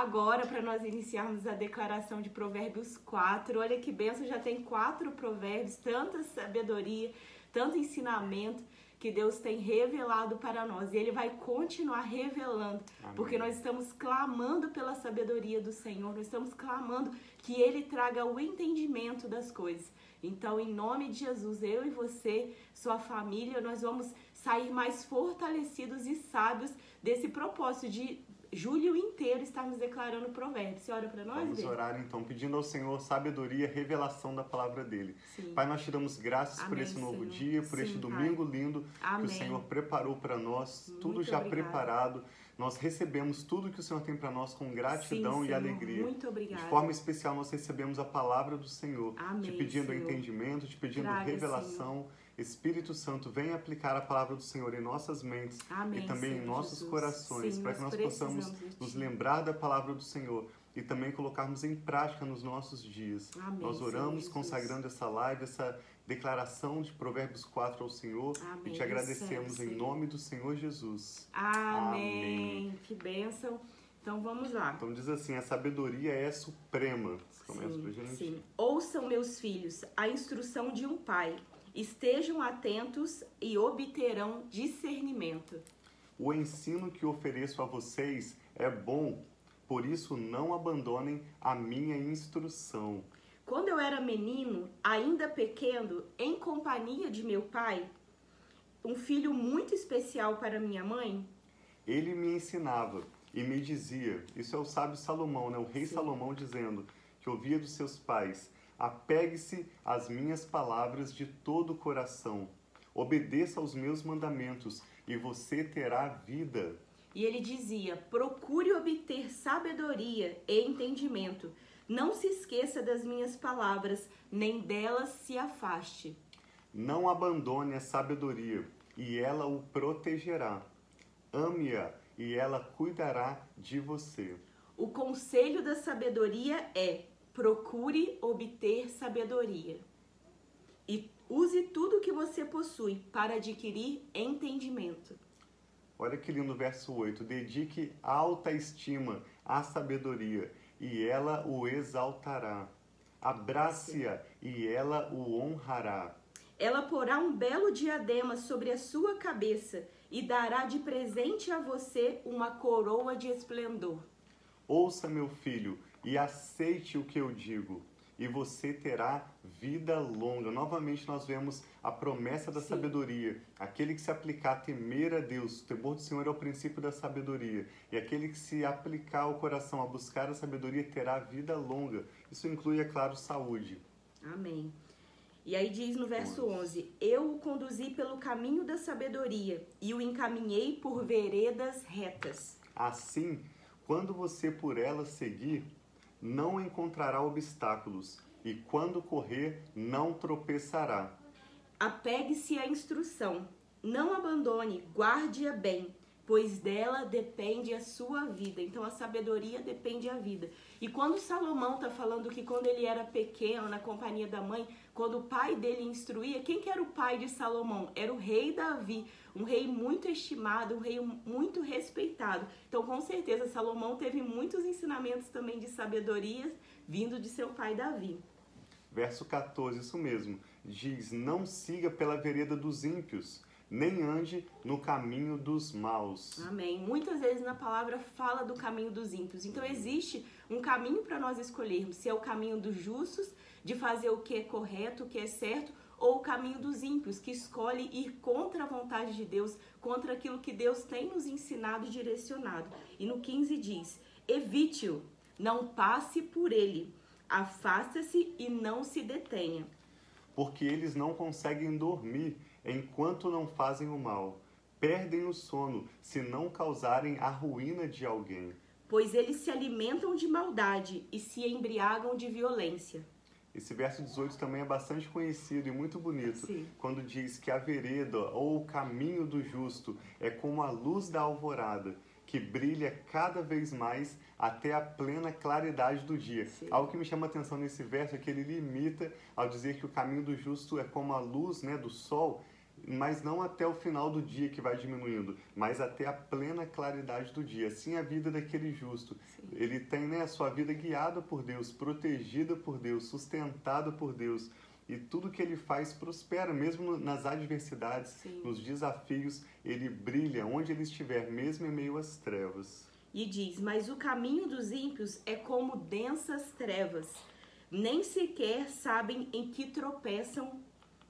agora para nós iniciarmos a declaração de Provérbios 4. Olha que benção, já tem quatro provérbios, tanta sabedoria, tanto ensinamento que Deus tem revelado para nós. E Ele vai continuar revelando, Amém. porque nós estamos clamando pela sabedoria do Senhor, nós estamos clamando que Ele traga o entendimento das coisas. Então, em nome de Jesus, eu e você, sua família, nós vamos sair mais fortalecidos e sábios desse propósito de julho inteiro estarmos declarando provérbios. Você ora para nós? Vamos orar então, pedindo ao Senhor sabedoria, revelação da palavra dele. Sim. Pai, nós te damos graças Amém, por esse novo Senhor. dia, por Sim, este domingo pai. lindo Amém. que o Senhor preparou para nós, Muito tudo já obrigada. preparado. Nós recebemos tudo que o Senhor tem para nós com gratidão Sim, e alegria. Muito obrigada. De forma especial, nós recebemos a palavra do Senhor, Amém, te pedindo Senhor. entendimento, te pedindo Traga, revelação. Senhor Espírito Santo, venha aplicar a palavra do Senhor em nossas mentes Amém, e também Senhor em nossos Jesus. corações, para que nós possamos nos lembrar da palavra do Senhor e também colocarmos em prática nos nossos dias. Amém, nós oramos Senhor, consagrando essa live, essa declaração de Provérbios 4 ao Senhor Amém, e te agradecemos em nome do Senhor Jesus. Amém. Que bênção. Então vamos lá. Então diz assim: a sabedoria é suprema. Começa sim, pra gente. Sim. Ouçam, meus filhos, a instrução de um pai Estejam atentos e obterão discernimento. O ensino que ofereço a vocês é bom, por isso não abandonem a minha instrução. Quando eu era menino, ainda pequeno, em companhia de meu pai, um filho muito especial para minha mãe, ele me ensinava e me dizia: Isso é o sábio Salomão, né? o rei Sim. Salomão dizendo que ouvia dos seus pais Apegue-se às minhas palavras de todo o coração. Obedeça aos meus mandamentos e você terá vida. E ele dizia: procure obter sabedoria e entendimento. Não se esqueça das minhas palavras, nem delas se afaste. Não abandone a sabedoria, e ela o protegerá. Ame-a, e ela cuidará de você. O conselho da sabedoria é: Procure obter sabedoria e use tudo que você possui para adquirir entendimento. Olha que lindo verso 8. Dedique alta estima à sabedoria e ela o exaltará. Abrace-a e ela o honrará. Ela porá um belo diadema sobre a sua cabeça e dará de presente a você uma coroa de esplendor. Ouça, meu filho, e aceite o que eu digo, e você terá vida longa. Novamente nós vemos a promessa da Sim. sabedoria. Aquele que se aplicar a temer a Deus, o temor do Senhor é o princípio da sabedoria. E aquele que se aplicar ao coração a buscar a sabedoria terá vida longa. Isso inclui, é claro, saúde. Amém. E aí diz no verso 11: Eu o conduzi pelo caminho da sabedoria e o encaminhei por veredas retas. Assim, quando você por ela seguir, não encontrará obstáculos, e quando correr, não tropeçará. Apegue-se à instrução, não abandone, guarde-a bem, pois dela depende a sua vida. Então a sabedoria depende a vida. E quando Salomão está falando que quando ele era pequeno, na companhia da mãe, quando o pai dele instruía, quem que era o pai de Salomão? Era o rei Davi, um rei muito estimado, um rei muito respeitado. Então, com certeza, Salomão teve muitos ensinamentos também de sabedoria vindo de seu pai Davi. Verso 14, isso mesmo. Diz: Não siga pela vereda dos ímpios, nem ande no caminho dos maus. Amém. Muitas vezes na palavra fala do caminho dos ímpios. Então existe um caminho para nós escolhermos, se é o caminho dos justos, de fazer o que é correto, o que é certo, ou o caminho dos ímpios, que escolhe ir contra a vontade de Deus, contra aquilo que Deus tem nos ensinado e direcionado. E no 15 diz: evite-o, não passe por ele, afasta-se e não se detenha. Porque eles não conseguem dormir enquanto não fazem o mal. Perdem o sono se não causarem a ruína de alguém. Pois eles se alimentam de maldade e se embriagam de violência. Esse verso 18 também é bastante conhecido e muito bonito, Sim. quando diz que a vereda ou o caminho do justo é como a luz da alvorada, que brilha cada vez mais até a plena claridade do dia. Sim. Algo que me chama a atenção nesse verso é que ele limita ao dizer que o caminho do justo é como a luz né, do sol, mas não até o final do dia que vai diminuindo, mas até a plena claridade do dia. Assim a vida daquele justo. Sim. Ele tem né, a sua vida guiada por Deus, protegida por Deus, sustentada por Deus. E tudo que ele faz prospera, mesmo nas adversidades, Sim. nos desafios, ele brilha onde ele estiver, mesmo em meio às trevas. E diz: Mas o caminho dos ímpios é como densas trevas, nem sequer sabem em que tropeçam.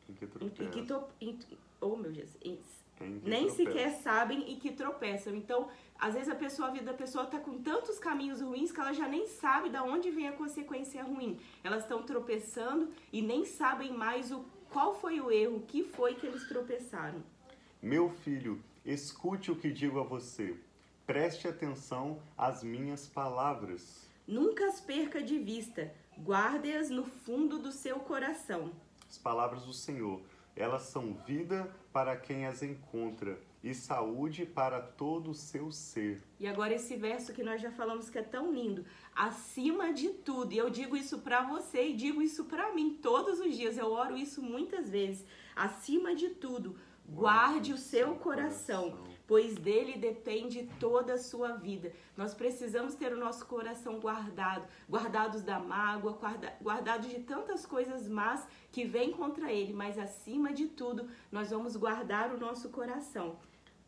Em que. Em que to, em, oh, meu. Em, nem tropeçam. sequer sabem em que tropeçam. Então, às vezes a pessoa, a vida da pessoa está com tantos caminhos ruins que ela já nem sabe de onde vem a consequência ruim. Elas estão tropeçando e nem sabem mais o qual foi o erro, o que foi que eles tropeçaram. Meu filho, escute o que digo a você. Preste atenção às minhas palavras. Nunca as perca de vista. Guarde-as no fundo do seu coração. As palavras do Senhor, elas são vida para quem as encontra e saúde para todo o seu ser. E agora esse verso que nós já falamos que é tão lindo, acima de tudo, e eu digo isso para você e digo isso para mim todos os dias, eu oro isso muitas vezes, acima de tudo, guarde o seu coração, pois dele depende toda a sua vida. Nós precisamos ter o nosso coração guardado, guardados da mágoa, guardados de tantas coisas más que vêm contra ele, mas acima de tudo, nós vamos guardar o nosso coração.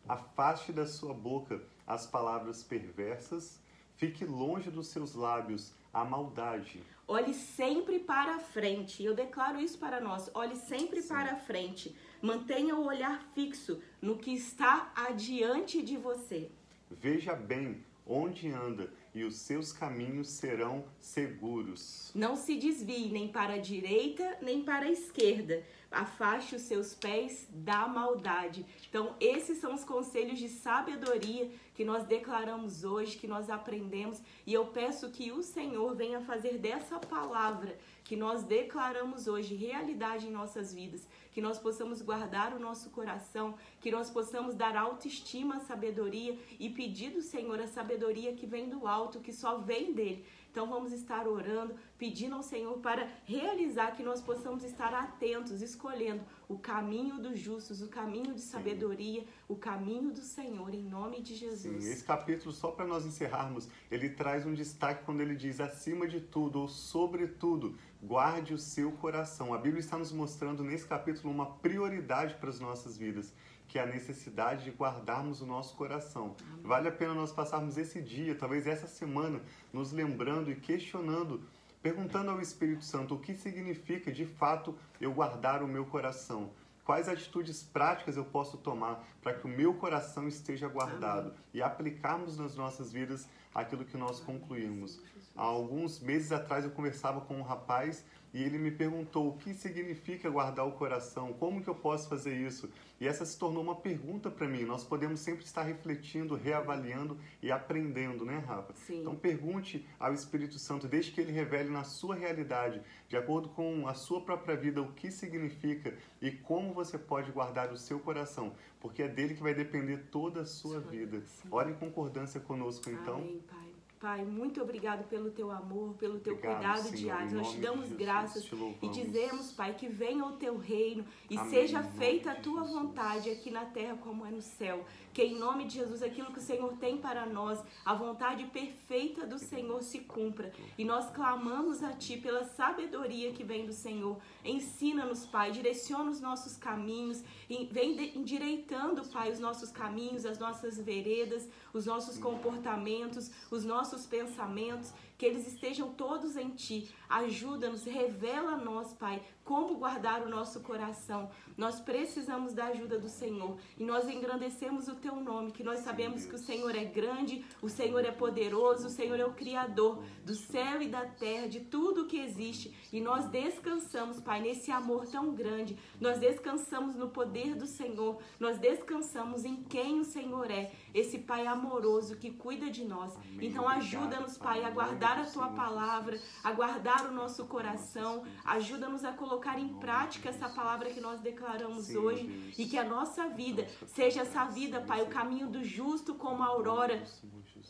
Afaste da sua boca as palavras perversas, fique longe dos seus lábios a maldade. Olhe sempre para a frente. Eu declaro isso para nós. Olhe sempre Sim. para a frente. Mantenha o olhar fixo no que está adiante de você. Veja bem onde anda e os seus caminhos serão seguros. Não se desvie nem para a direita nem para a esquerda. Afaste os seus pés da maldade. Então, esses são os conselhos de sabedoria que nós declaramos hoje, que nós aprendemos, e eu peço que o Senhor venha fazer dessa palavra que nós declaramos hoje realidade em nossas vidas, que nós possamos guardar o nosso coração, que nós possamos dar autoestima, sabedoria e pedir do Senhor a sabedoria que vem do alto, que só vem dele. Então vamos estar orando, pedindo ao Senhor para realizar que nós possamos estar atentos, escolhendo o caminho dos justos, o caminho de sabedoria, Sim. o caminho do Senhor, em nome de Jesus. Sim, esse capítulo, só para nós encerrarmos, ele traz um destaque quando ele diz acima de tudo ou sobretudo, guarde o seu coração. A Bíblia está nos mostrando nesse capítulo uma prioridade para as nossas vidas que é a necessidade de guardarmos o nosso coração. Amém. Vale a pena nós passarmos esse dia, talvez essa semana, nos lembrando e questionando, perguntando ao Espírito Santo o que significa de fato eu guardar o meu coração. Quais atitudes práticas eu posso tomar para que o meu coração esteja guardado Amém. e aplicarmos nas nossas vidas aquilo que nós concluímos. Há alguns meses atrás eu conversava com um rapaz e ele me perguntou o que significa guardar o coração, como que eu posso fazer isso? E essa se tornou uma pergunta para mim. Nós podemos sempre estar refletindo, reavaliando e aprendendo, né, Rafa? Sim. Então pergunte ao Espírito Santo, desde que ele revele na sua realidade, de acordo com a sua própria vida, o que significa e como você pode guardar o seu coração, porque é dele que vai depender toda a sua vida. Sim. Ore em concordância conosco, então. Amém, Pai. Pai, muito obrigado pelo teu amor, pelo teu obrigado, cuidado Senhor, diário. Nós te damos Jesus, graças te e dizemos, Pai, que venha o teu reino e Amém, seja feita a tua Jesus. vontade aqui na terra como é no céu. Que em nome de Jesus, aquilo que o Senhor tem para nós, a vontade perfeita do Senhor se cumpra. E nós clamamos a Ti pela sabedoria que vem do Senhor. Ensina-nos, Pai, direciona os nossos caminhos, vem endireitando, Pai, os nossos caminhos, as nossas veredas, os nossos comportamentos, os nossos pensamentos, que eles estejam todos em Ti. Ajuda-nos, revela a nós, Pai, como guardar o nosso coração. Nós precisamos da ajuda do Senhor e nós engrandecemos o Teu nome, que nós sabemos que o Senhor é grande, o Senhor é poderoso, o Senhor é o Criador do céu e da terra, de tudo que existe. E nós descansamos, Pai, nesse amor tão grande. Nós descansamos no poder do Senhor. Nós descansamos em quem o Senhor é, esse Pai amoroso que cuida de nós. Então ajuda-nos, Pai, a guardar a tua palavra, a guardar o nosso coração. Ajuda-nos a colocar em prática essa palavra que nós declaramos hoje e que a nossa vida seja essa vida, Pai, o caminho do justo como a aurora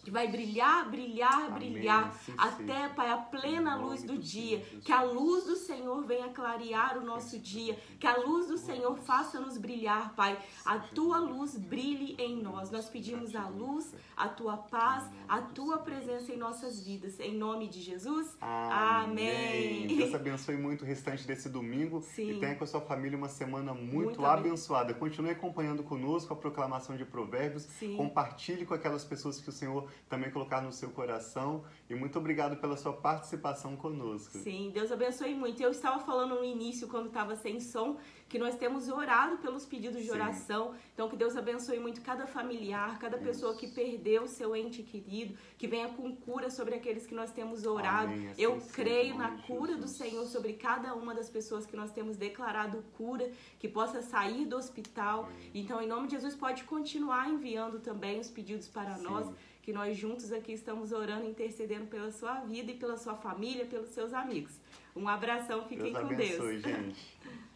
que vai brilhar, brilhar, Amém. brilhar, até. Pai, a plena luz do, dia. Que a luz do Senhor venha clarear o nosso dia, que a luz do Senhor faça-nos brilhar, Pai. A tua luz brilhe em nós. Nós pedimos a luz, a tua paz, a tua presença em nossas vidas. Em nome de Jesus. Amém. Amém. Deus abençoe muito o restante desse domingo sim. e tenha com a sua família uma semana muito, muito abençoada. Continue acompanhando conosco a proclamação de provérbios. Sim. Compartilhe com aquelas pessoas que o Senhor também colocar no seu coração. E muito obrigado pela sua participação conosco. Sim, Deus abençoe muito. Eu estava falando no início, quando estava sem som, que nós temos orado pelos pedidos de Sim. oração. Então, que Deus abençoe muito cada familiar, cada pessoa que perdeu seu ente querido, que venha com cura sobre aqueles que nós temos orado. Amém. Assim Eu creio na cura Jesus. do Senhor sobre cada uma das pessoas que nós temos declarado cura, que possa sair do hospital. Amém. Então, em nome de Jesus, pode continuar enviando também os pedidos para Sim. nós que nós juntos aqui estamos orando, intercedendo pela sua vida e pela sua família, pelos seus amigos. Um abração, fiquem Deus com abençoe, Deus. gente.